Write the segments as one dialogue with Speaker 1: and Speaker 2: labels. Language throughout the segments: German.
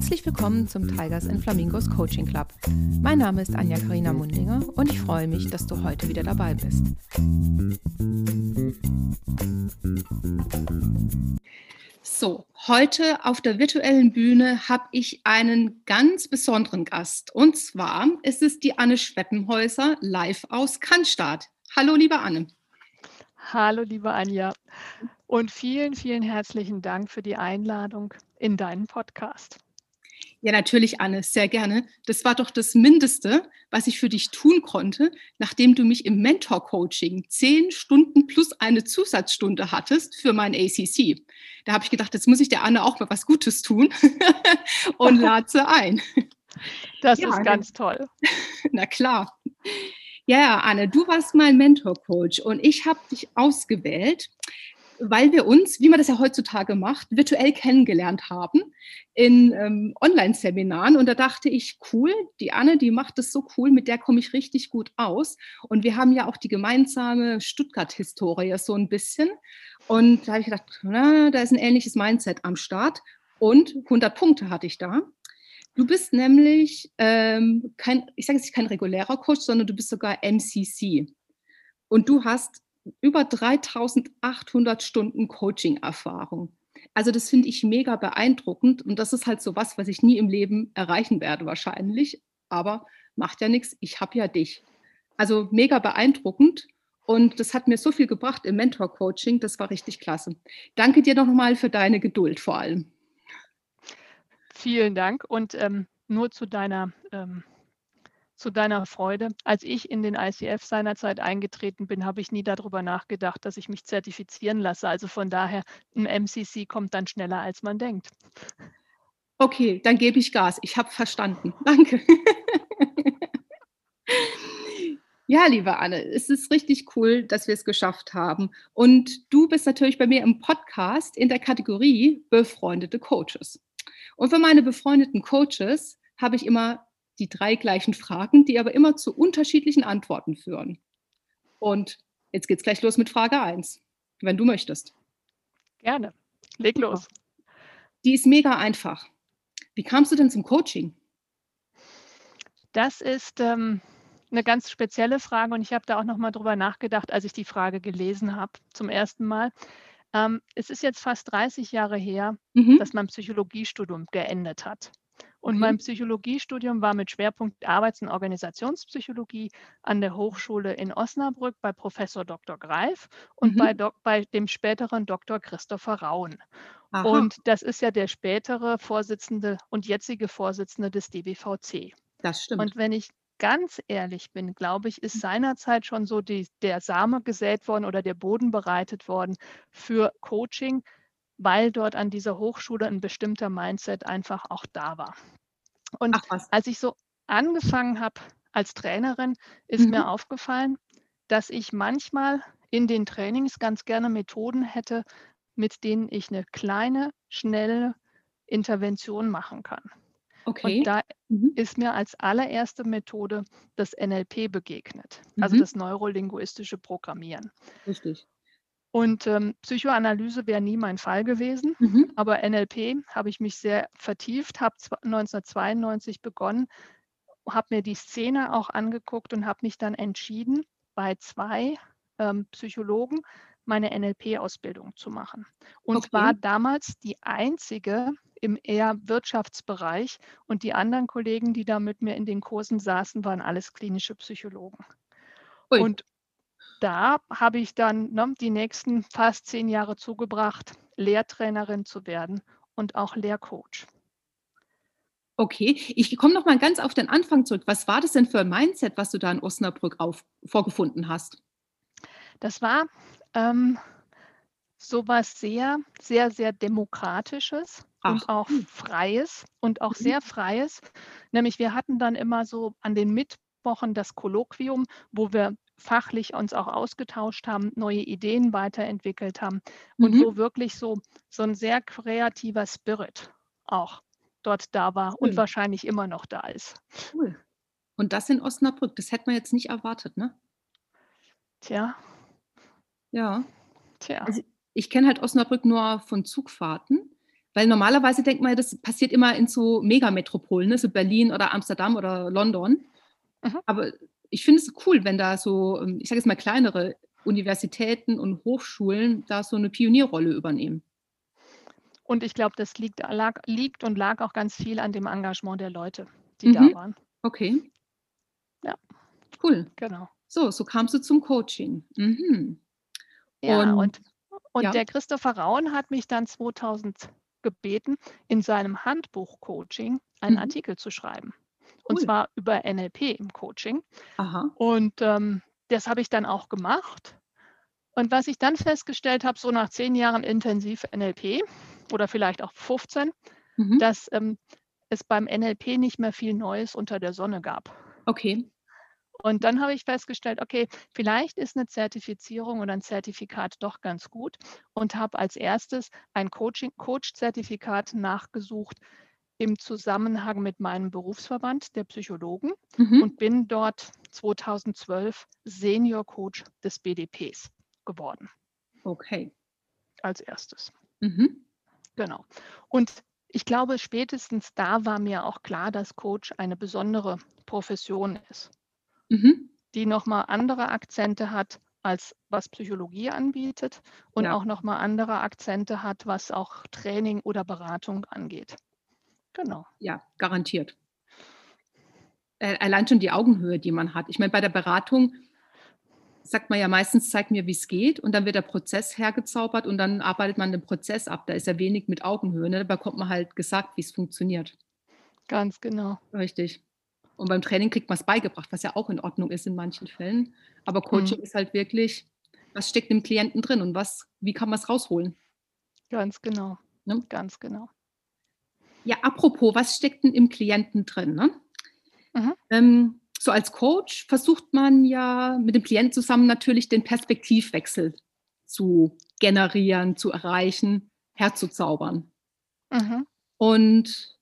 Speaker 1: Herzlich willkommen zum Tigers and Flamingos Coaching Club. Mein Name ist Anja Karina Mundinger und ich freue mich, dass du heute wieder dabei bist. So, heute auf der virtuellen Bühne habe ich einen ganz besonderen Gast. Und zwar ist es die Anne Schweppenhäuser live aus Cannstatt. Hallo, liebe Anne.
Speaker 2: Hallo, liebe Anja. Und vielen, vielen herzlichen Dank für die Einladung in deinen Podcast.
Speaker 1: Ja, natürlich, Anne, sehr gerne. Das war doch das Mindeste, was ich für dich tun konnte, nachdem du mich im Mentor-Coaching zehn Stunden plus eine Zusatzstunde hattest für mein ACC. Da habe ich gedacht, jetzt muss ich der Anne auch mal was Gutes tun und lade sie ein.
Speaker 2: Das ja, ist ganz toll.
Speaker 1: Na klar. Ja, Anne, du warst mein Mentor-Coach und ich habe dich ausgewählt, weil wir uns, wie man das ja heutzutage macht, virtuell kennengelernt haben in ähm, Online-Seminaren. Und da dachte ich, cool, die Anne, die macht das so cool, mit der komme ich richtig gut aus. Und wir haben ja auch die gemeinsame Stuttgart-Historie so ein bisschen. Und da habe ich gedacht, na, da ist ein ähnliches Mindset am Start. Und 100 Punkte hatte ich da. Du bist nämlich ähm, kein, ich sage jetzt nicht kein regulärer Coach, sondern du bist sogar MCC. Und du hast über 3800 Stunden Coaching-Erfahrung. Also das finde ich mega beeindruckend und das ist halt so was, was ich nie im Leben erreichen werde wahrscheinlich, aber macht ja nichts, ich habe ja dich. Also mega beeindruckend und das hat mir so viel gebracht im Mentor-Coaching, das war richtig klasse. Danke dir nochmal für deine Geduld vor allem.
Speaker 2: Vielen Dank und ähm, nur zu deiner ähm, zu deiner Freude. Als ich in den ICF seinerzeit eingetreten bin, habe ich nie darüber nachgedacht, dass ich mich zertifizieren lasse. Also von daher, ein MCC kommt dann schneller, als man denkt.
Speaker 1: Okay, dann gebe ich Gas. Ich habe verstanden. Danke. Ja, liebe Anne, es ist richtig cool, dass wir es geschafft haben. Und du bist natürlich bei mir im Podcast in der Kategorie befreundete Coaches. Und für meine befreundeten Coaches habe ich immer die drei gleichen Fragen, die aber immer zu unterschiedlichen Antworten führen. Und jetzt geht es gleich los mit Frage 1, wenn du möchtest.
Speaker 2: Gerne. Leg los.
Speaker 1: Die ist mega einfach. Wie kamst du denn zum Coaching?
Speaker 2: Das ist ähm, eine ganz spezielle Frage und ich habe da auch noch mal drüber nachgedacht, als ich die Frage gelesen habe zum ersten Mal. Ähm, es ist jetzt fast 30 Jahre her, mhm. dass mein Psychologiestudium geendet hat. Und okay. mein Psychologiestudium war mit Schwerpunkt Arbeits- und Organisationspsychologie an der Hochschule in Osnabrück bei Professor Dr. Greif und mhm. bei, bei, dem späteren Dr. Christopher Rauen. Aha. Und das ist ja der spätere Vorsitzende und jetzige Vorsitzende des DBVC.
Speaker 1: Das stimmt.
Speaker 2: Und wenn ich ganz ehrlich bin, glaube ich, ist seinerzeit schon so die, der Same gesät worden oder der Boden bereitet worden für Coaching, weil dort an dieser Hochschule ein bestimmter Mindset einfach auch da war. Und als ich so angefangen habe als Trainerin, ist mhm. mir aufgefallen, dass ich manchmal in den Trainings ganz gerne Methoden hätte, mit denen ich eine kleine, schnelle Intervention machen kann. Okay. Und da mhm. ist mir als allererste Methode das NLP begegnet, also mhm. also das neurolinguistische Programmieren.
Speaker 1: Richtig.
Speaker 2: Und ähm, Psychoanalyse wäre nie mein Fall gewesen, mhm. aber NLP habe ich mich sehr vertieft, habe 1992 begonnen, habe mir die Szene auch angeguckt und habe mich dann entschieden, bei zwei ähm, Psychologen meine NLP-Ausbildung zu machen. Und okay. war damals die einzige im eher Wirtschaftsbereich und die anderen Kollegen, die da mit mir in den Kursen saßen, waren alles klinische Psychologen. Ui. Und da habe ich dann ne, die nächsten fast zehn Jahre zugebracht, Lehrtrainerin zu werden und auch Lehrcoach.
Speaker 1: Okay, ich komme noch mal ganz auf den Anfang zurück. Was war das denn für ein Mindset, was du da in Osnabrück auf, vorgefunden hast?
Speaker 2: Das war ähm, sowas sehr, sehr, sehr Demokratisches Ach. und auch. Freies und auch mhm. sehr Freies. Nämlich wir hatten dann immer so an den Mittwochen das Kolloquium, wo wir fachlich uns auch ausgetauscht haben, neue Ideen weiterentwickelt haben und mhm. wo wirklich so, so ein sehr kreativer Spirit auch dort da war cool. und wahrscheinlich immer noch da ist.
Speaker 1: Cool. Und das in Osnabrück, das hätte man jetzt nicht erwartet, ne?
Speaker 2: Tja.
Speaker 1: Ja. Tja. Also ich kenne halt Osnabrück nur von Zugfahrten, Weil normalerweise denkt man, das passiert immer in so Megametropolen, ne? so Berlin oder Amsterdam oder London. Mhm. Aber ich finde es cool, wenn da so, ähm, ich sage jetzt mal kleinere Universitäten und Hochschulen da so eine Pionierrolle übernehmen.
Speaker 2: Und ich glaube, das liegt, lag, liegt und lag auch ganz viel an dem Engagement der Leute, die mhm. da waren.
Speaker 1: Okay.
Speaker 2: Ja.
Speaker 1: Cool.
Speaker 2: Genau.
Speaker 1: So, so kamst du zum Coaching. Mhm.
Speaker 2: Ja, und, und, und ja. der Christopher Raun hat mich dann 2000 gebeten, in seinem Handbuch Coaching einen mhm. Artikel zu schreiben. Cool. Und zwar über NLP im Coaching.
Speaker 1: Aha.
Speaker 2: Und ähm, das habe ich dann auch gemacht. Und was ich dann festgestellt habe, so nach zehn Jahren intensiv NLP oder vielleicht auch 15, mhm. dass ähm, es beim NLP nicht mehr viel Neues unter der Sonne gab.
Speaker 1: Okay.
Speaker 2: Und dann habe ich festgestellt, okay, vielleicht ist eine Zertifizierung oder ein Zertifikat doch ganz gut und habe als erstes ein Coach-Zertifikat nachgesucht im Zusammenhang mit meinem Berufsverband der Psychologen mhm. und bin dort 2012 Senior Coach des BDPs geworden.
Speaker 1: Okay.
Speaker 2: Als erstes.
Speaker 1: Mhm.
Speaker 2: Genau. Und ich glaube, spätestens da war mir auch klar, dass Coach eine besondere Profession ist mhm. die nochmal andere Akzente hat, als was Psychologie anbietet und ja. auch nochmal andere Akzente hat, was auch Training oder Beratung angeht. Genau.
Speaker 1: Ja, garantiert. Allein schon die Augenhöhe, die man hat. Ich meine, bei der Beratung sagt man ja meistens, zeig mir, wie es geht und dann wird der Prozess hergezaubert und dann arbeitet man den Prozess ab. Da ist ja wenig mit Augenhöhe. Ne? Da bekommt man halt gesagt, wie es funktioniert.
Speaker 2: Ganz genau.
Speaker 1: Richtig. Und beim Training kriegt man es beigebracht, was ja auch in Ordnung ist in manchen Fällen. Aber Coaching mhm. ist halt wirklich, was steckt im Klienten drin und was, wie kann man es rausholen?
Speaker 2: Ganz genau. Ne? Ganz genau.
Speaker 1: Ja, apropos, was steckt denn im Klienten drin? Ne? Mhm. Ähm, so als Coach versucht man ja mit dem Klienten zusammen natürlich den Perspektivwechsel zu generieren, zu erreichen, herzuzaubern. Mhm. Und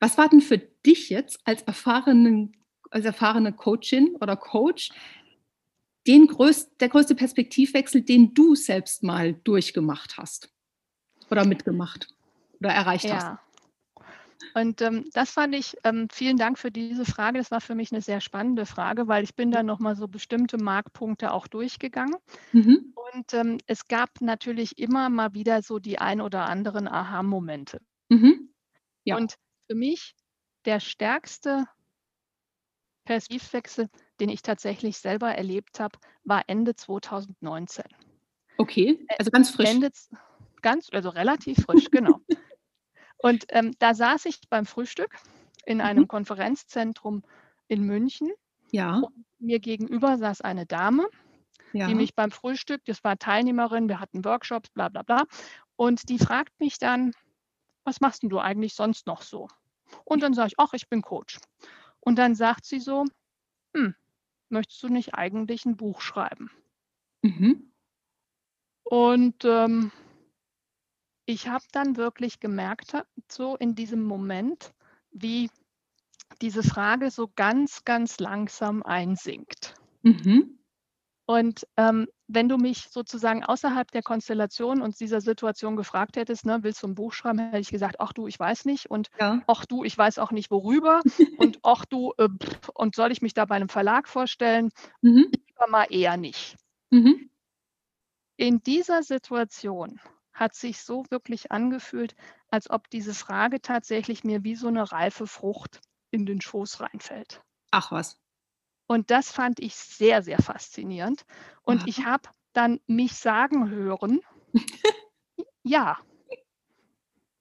Speaker 1: was war denn für dich jetzt als, erfahrenen, als erfahrene Coachin oder Coach den größt, der größte Perspektivwechsel, den du selbst mal durchgemacht hast oder mitgemacht oder erreicht ja. hast?
Speaker 2: Und ähm, das fand ich, ähm, vielen Dank für diese Frage. Das war für mich eine sehr spannende Frage, weil ich bin da nochmal so bestimmte Markpunkte auch durchgegangen. Mhm. Und ähm, es gab natürlich immer mal wieder so die ein oder anderen Aha-Momente. Mhm. Ja. Und für mich der stärkste Perspektivwechsel, den ich tatsächlich selber erlebt habe, war Ende 2019.
Speaker 1: Okay, also ganz frisch.
Speaker 2: Ende, ganz, also relativ frisch, genau. Und ähm, da saß ich beim Frühstück in einem mhm. Konferenzzentrum in München.
Speaker 1: Ja.
Speaker 2: Und mir gegenüber saß eine Dame, ja. die mich beim Frühstück, das war Teilnehmerin, wir hatten Workshops, bla bla bla. Und die fragt mich dann, was machst denn du eigentlich sonst noch so? Und dann sage ich, ach, ich bin Coach. Und dann sagt sie so, hm, möchtest du nicht eigentlich ein Buch schreiben? Mhm. Und ähm, ich habe dann wirklich gemerkt, so in diesem Moment, wie diese Frage so ganz, ganz langsam einsinkt. Mhm. Und ähm, wenn du mich sozusagen außerhalb der Konstellation und dieser Situation gefragt hättest, ne, willst du ein Buch schreiben, hätte ich gesagt, ach du, ich weiß nicht und ja. ach du, ich weiß auch nicht worüber und ach du, äh, und soll ich mich da bei einem Verlag vorstellen? Mhm. Lieber mal eher nicht. Mhm. In dieser Situation hat sich so wirklich angefühlt, als ob diese Frage tatsächlich mir wie so eine reife Frucht in den Schoß reinfällt.
Speaker 1: Ach was.
Speaker 2: Und das fand ich sehr, sehr faszinierend. Und Aha. ich habe dann mich sagen hören, ja.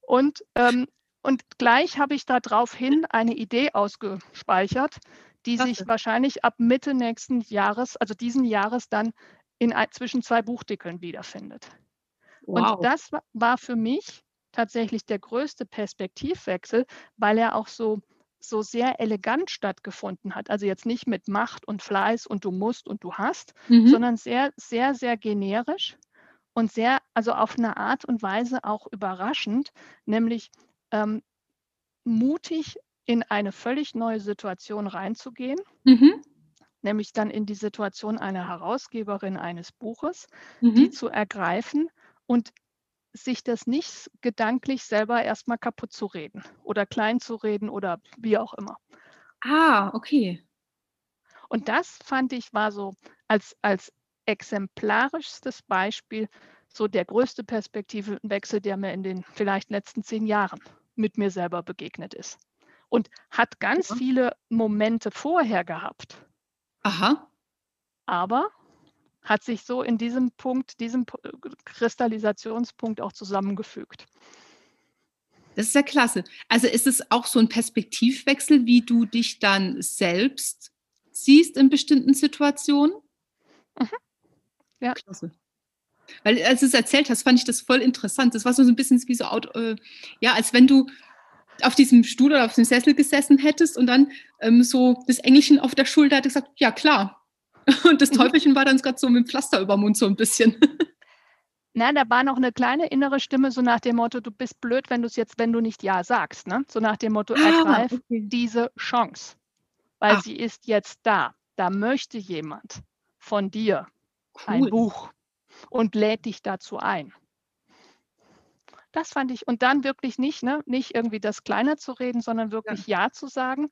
Speaker 2: Und, ähm, und gleich habe ich daraufhin eine Idee ausgespeichert, die Klasse. sich wahrscheinlich ab Mitte nächsten Jahres, also diesen Jahres, dann in zwischen zwei Buchdeckeln wiederfindet. Wow. Und das war für mich tatsächlich der größte Perspektivwechsel, weil er auch so so sehr elegant stattgefunden hat. Also jetzt nicht mit Macht und Fleiß und du musst und du hast, mhm. sondern sehr, sehr, sehr generisch und sehr, also auf eine Art und Weise auch überraschend, nämlich ähm, mutig in eine völlig neue Situation reinzugehen. Mhm. Nämlich dann in die Situation einer Herausgeberin eines Buches, mhm. die zu ergreifen und sich das nicht gedanklich selber erstmal kaputt zu reden oder klein zu reden oder wie auch immer.
Speaker 1: Ah, okay.
Speaker 2: Und das fand ich war so als, als exemplarischstes Beispiel so der größte Perspektivenwechsel, der mir in den vielleicht letzten zehn Jahren mit mir selber begegnet ist. Und hat ganz ja. viele Momente vorher gehabt.
Speaker 1: Aha.
Speaker 2: Aber hat sich so in diesem Punkt, diesem Kristallisationspunkt auch zusammengefügt.
Speaker 1: Das ist ja klasse. Also ist es auch so ein Perspektivwechsel, wie du dich dann selbst siehst in bestimmten Situationen? Mhm. Ja. Klasse. Weil als du es erzählt hast, fand ich das voll interessant. Das war so ein bisschen wie so, äh, ja, als wenn du auf diesem Stuhl oder auf dem Sessel gesessen hättest und dann ähm, so das Engelchen auf der Schulter hat gesagt, ja klar. Und das mhm. Teufelchen war dann gerade so mit dem Pflaster über Mund so ein bisschen.
Speaker 2: Na, da war noch eine kleine innere Stimme, so nach dem Motto, du bist blöd, wenn du es jetzt, wenn du nicht Ja sagst. Ne? So nach dem Motto, ah, ergreif okay. diese Chance. Weil ah. sie ist jetzt da. Da möchte jemand von dir cool. ein Buch und lädt dich dazu ein. Das fand ich, und dann wirklich nicht, ne, nicht irgendwie das kleiner zu reden, sondern wirklich Ja, ja zu sagen,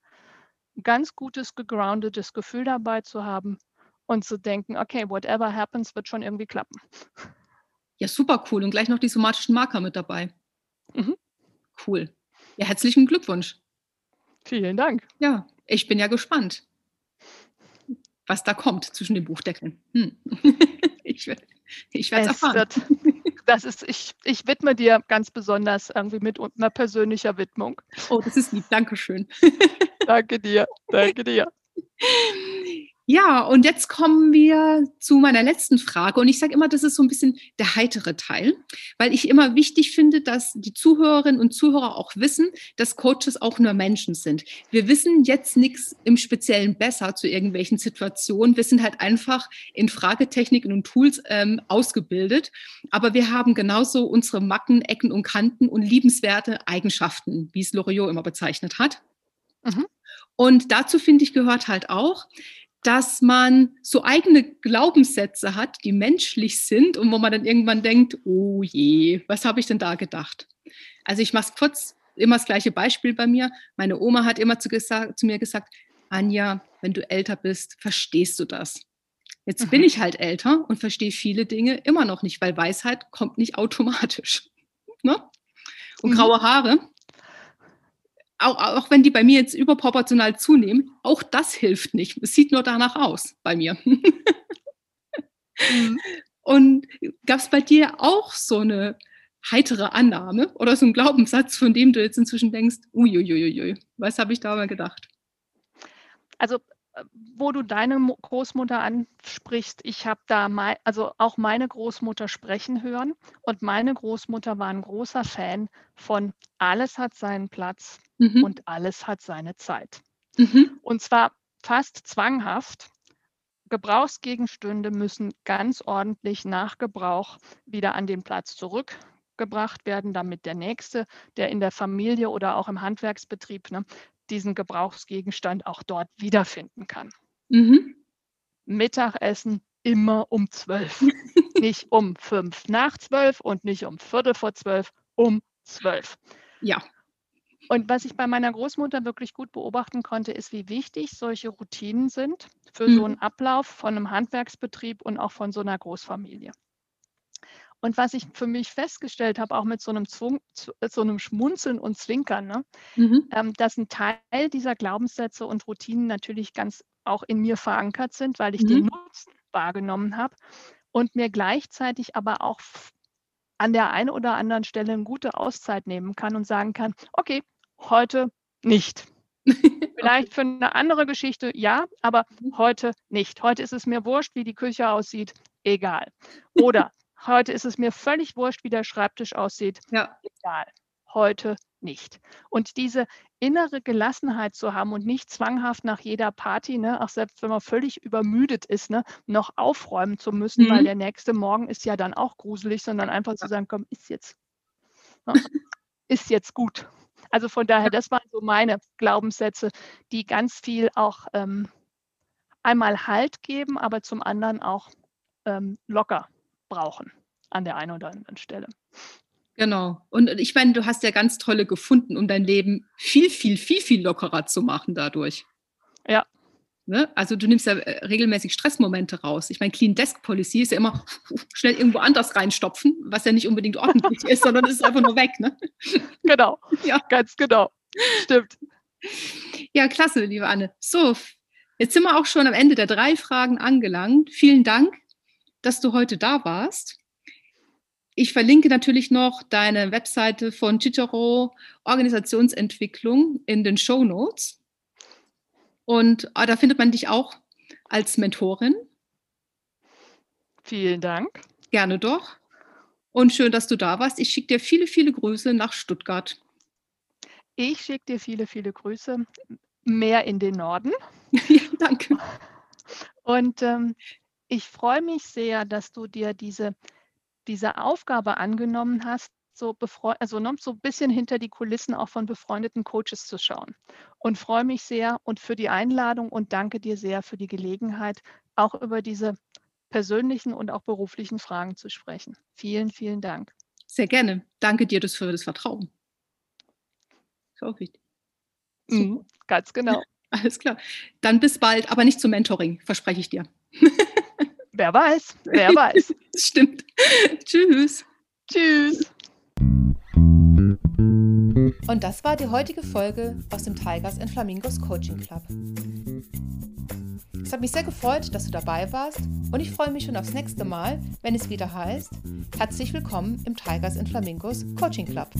Speaker 2: ganz gutes, gegroundetes Gefühl dabei zu haben und zu denken, okay, whatever happens, wird schon irgendwie klappen.
Speaker 1: Ja, super cool. Und gleich noch die somatischen Marker mit dabei. Mhm. Cool. Ja, herzlichen Glückwunsch.
Speaker 2: Vielen Dank.
Speaker 1: Ja, ich bin ja gespannt, was da kommt zwischen den Buchdeckeln. Hm. ich ich werde es erfahren. Wird,
Speaker 2: das ist, ich, ich widme dir ganz besonders irgendwie mit einer persönlicher Widmung.
Speaker 1: Oh, das ist lieb. Dankeschön.
Speaker 2: danke dir. Danke dir.
Speaker 1: Ja, und jetzt kommen wir zu meiner letzten Frage. Und ich sage immer, das ist so ein bisschen der heitere Teil, weil ich immer wichtig finde, dass die Zuhörerinnen und Zuhörer auch wissen, dass Coaches auch nur Menschen sind. Wir wissen jetzt nichts im Speziellen besser zu irgendwelchen Situationen. Wir sind halt einfach in Fragetechniken und Tools ähm, ausgebildet. Aber wir haben genauso unsere Macken, Ecken und Kanten und liebenswerte Eigenschaften, wie es Loriot immer bezeichnet hat. Mhm. Und dazu finde ich gehört halt auch, dass man so eigene Glaubenssätze hat, die menschlich sind und wo man dann irgendwann denkt, oh je, was habe ich denn da gedacht? Also ich mache es kurz, immer das gleiche Beispiel bei mir. Meine Oma hat immer zu, zu, mir gesagt, Anja, wenn du älter bist, verstehst du das. Jetzt mhm. bin ich halt älter und verstehe viele Dinge immer noch nicht, weil Weisheit kommt nicht automatisch. Ne? Und mhm. graue Haare, auch, auch wenn die bei mir jetzt überproportional zunehmen, auch das hilft nicht. Es sieht nur danach aus bei mir. mhm. Und gab es bei dir auch so eine heitere Annahme oder so einen Glaubenssatz, von dem du jetzt inzwischen denkst, uiuiuiui, was habe ich da mal gedacht?
Speaker 2: Also wo du deine Großmutter ansprichst, ich habe da mal, also auch meine Großmutter sprechen hören und meine Großmutter war ein großer Fan von alles hat seinen Platz mhm. und alles hat seine Zeit. Mhm. Und zwar fast zwanghaft. Gebrauchsgegenstände müssen ganz ordentlich nach Gebrauch wieder an den Platz zurückgebracht werden, damit der nächste, der in der Familie oder auch im Handwerksbetrieb ne, diesen Gebrauchsgegenstand auch dort wiederfinden kann. Mhm. Mittagessen immer um zwölf, nicht um fünf nach zwölf und nicht um Viertel vor zwölf, um zwölf.
Speaker 1: Ja.
Speaker 2: Und was ich bei meiner Großmutter wirklich gut beobachten konnte, ist, wie wichtig solche Routinen sind für mhm. so einen Ablauf von einem Handwerksbetrieb und auch von so einer Großfamilie. Und was ich für mich festgestellt habe, auch mit so einem, Zwung, so einem Schmunzeln und Zwinkern, ne, mhm. ähm, dass ein Teil dieser Glaubenssätze und Routinen natürlich ganz auch in mir verankert sind, weil ich mhm. den Nutzen wahrgenommen habe und mir gleichzeitig aber auch an der einen oder anderen Stelle eine gute Auszeit nehmen kann und sagen kann, okay, heute nicht. Vielleicht für eine andere Geschichte ja, aber mhm. heute nicht. Heute ist es mir wurscht, wie die Küche aussieht, egal. Oder Heute ist es mir völlig wurscht, wie der Schreibtisch aussieht. Ja. Egal. Heute nicht. Und diese innere Gelassenheit zu haben und nicht zwanghaft nach jeder Party, ne, auch selbst wenn man völlig übermüdet ist, ne, noch aufräumen zu müssen, mhm. weil der nächste Morgen ist ja dann auch gruselig, sondern einfach ja. zu sagen, komm, ist jetzt, ne, ist jetzt gut. Also von daher, das waren so meine Glaubenssätze, die ganz viel auch ähm, einmal Halt geben, aber zum anderen auch ähm, locker brauchen an der einen oder anderen Stelle.
Speaker 1: Genau. Und ich meine, du hast ja ganz tolle gefunden, um dein Leben viel, viel, viel, viel lockerer zu machen dadurch.
Speaker 2: Ja.
Speaker 1: Ne? Also du nimmst ja äh, regelmäßig Stressmomente raus. Ich meine, Clean Desk Policy ist ja immer schnell irgendwo anders reinstopfen, was ja nicht unbedingt ordentlich ist, sondern es ist einfach nur weg. Ne?
Speaker 2: Genau. Ja. Ganz genau. Stimmt.
Speaker 1: Ja, klasse, liebe Anne. So, jetzt sind wir auch schon am Ende der drei Fragen angelangt. Vielen Dank, dass du heute da warst. Ich verlinke natürlich noch deine Webseite von Cicero Organisationsentwicklung in den Show Notes. Und ah, da findet man dich auch als Mentorin.
Speaker 2: Vielen Dank.
Speaker 1: Gerne doch. Und schön, dass du da warst. Ich schicke dir viele, viele Grüße nach Stuttgart.
Speaker 2: Ich schicke dir viele, viele Grüße. Mehr in den Norden.
Speaker 1: ja, danke.
Speaker 2: Und ähm, ich freue mich sehr, dass du dir diese diese Aufgabe angenommen hast, so, also ne, so ein bisschen hinter die Kulissen auch von befreundeten Coaches zu schauen. Und freue mich sehr und für die Einladung und danke dir sehr für die Gelegenheit, auch über diese persönlichen und auch beruflichen Fragen zu sprechen. Vielen, vielen Dank.
Speaker 1: Sehr gerne. Danke dir für das Vertrauen.
Speaker 2: Wichtig. Mhm, ganz genau.
Speaker 1: Alles klar. Dann bis bald, aber nicht zum Mentoring, verspreche ich dir.
Speaker 2: Wer weiß, wer weiß.
Speaker 1: Stimmt. Tschüss.
Speaker 2: Tschüss.
Speaker 1: Und das war die heutige Folge aus dem Tigers and Flamingos Coaching Club. Es hat mich sehr gefreut, dass du dabei warst und ich freue mich schon aufs nächste Mal, wenn es wieder heißt, herzlich willkommen im Tigers and Flamingos Coaching Club.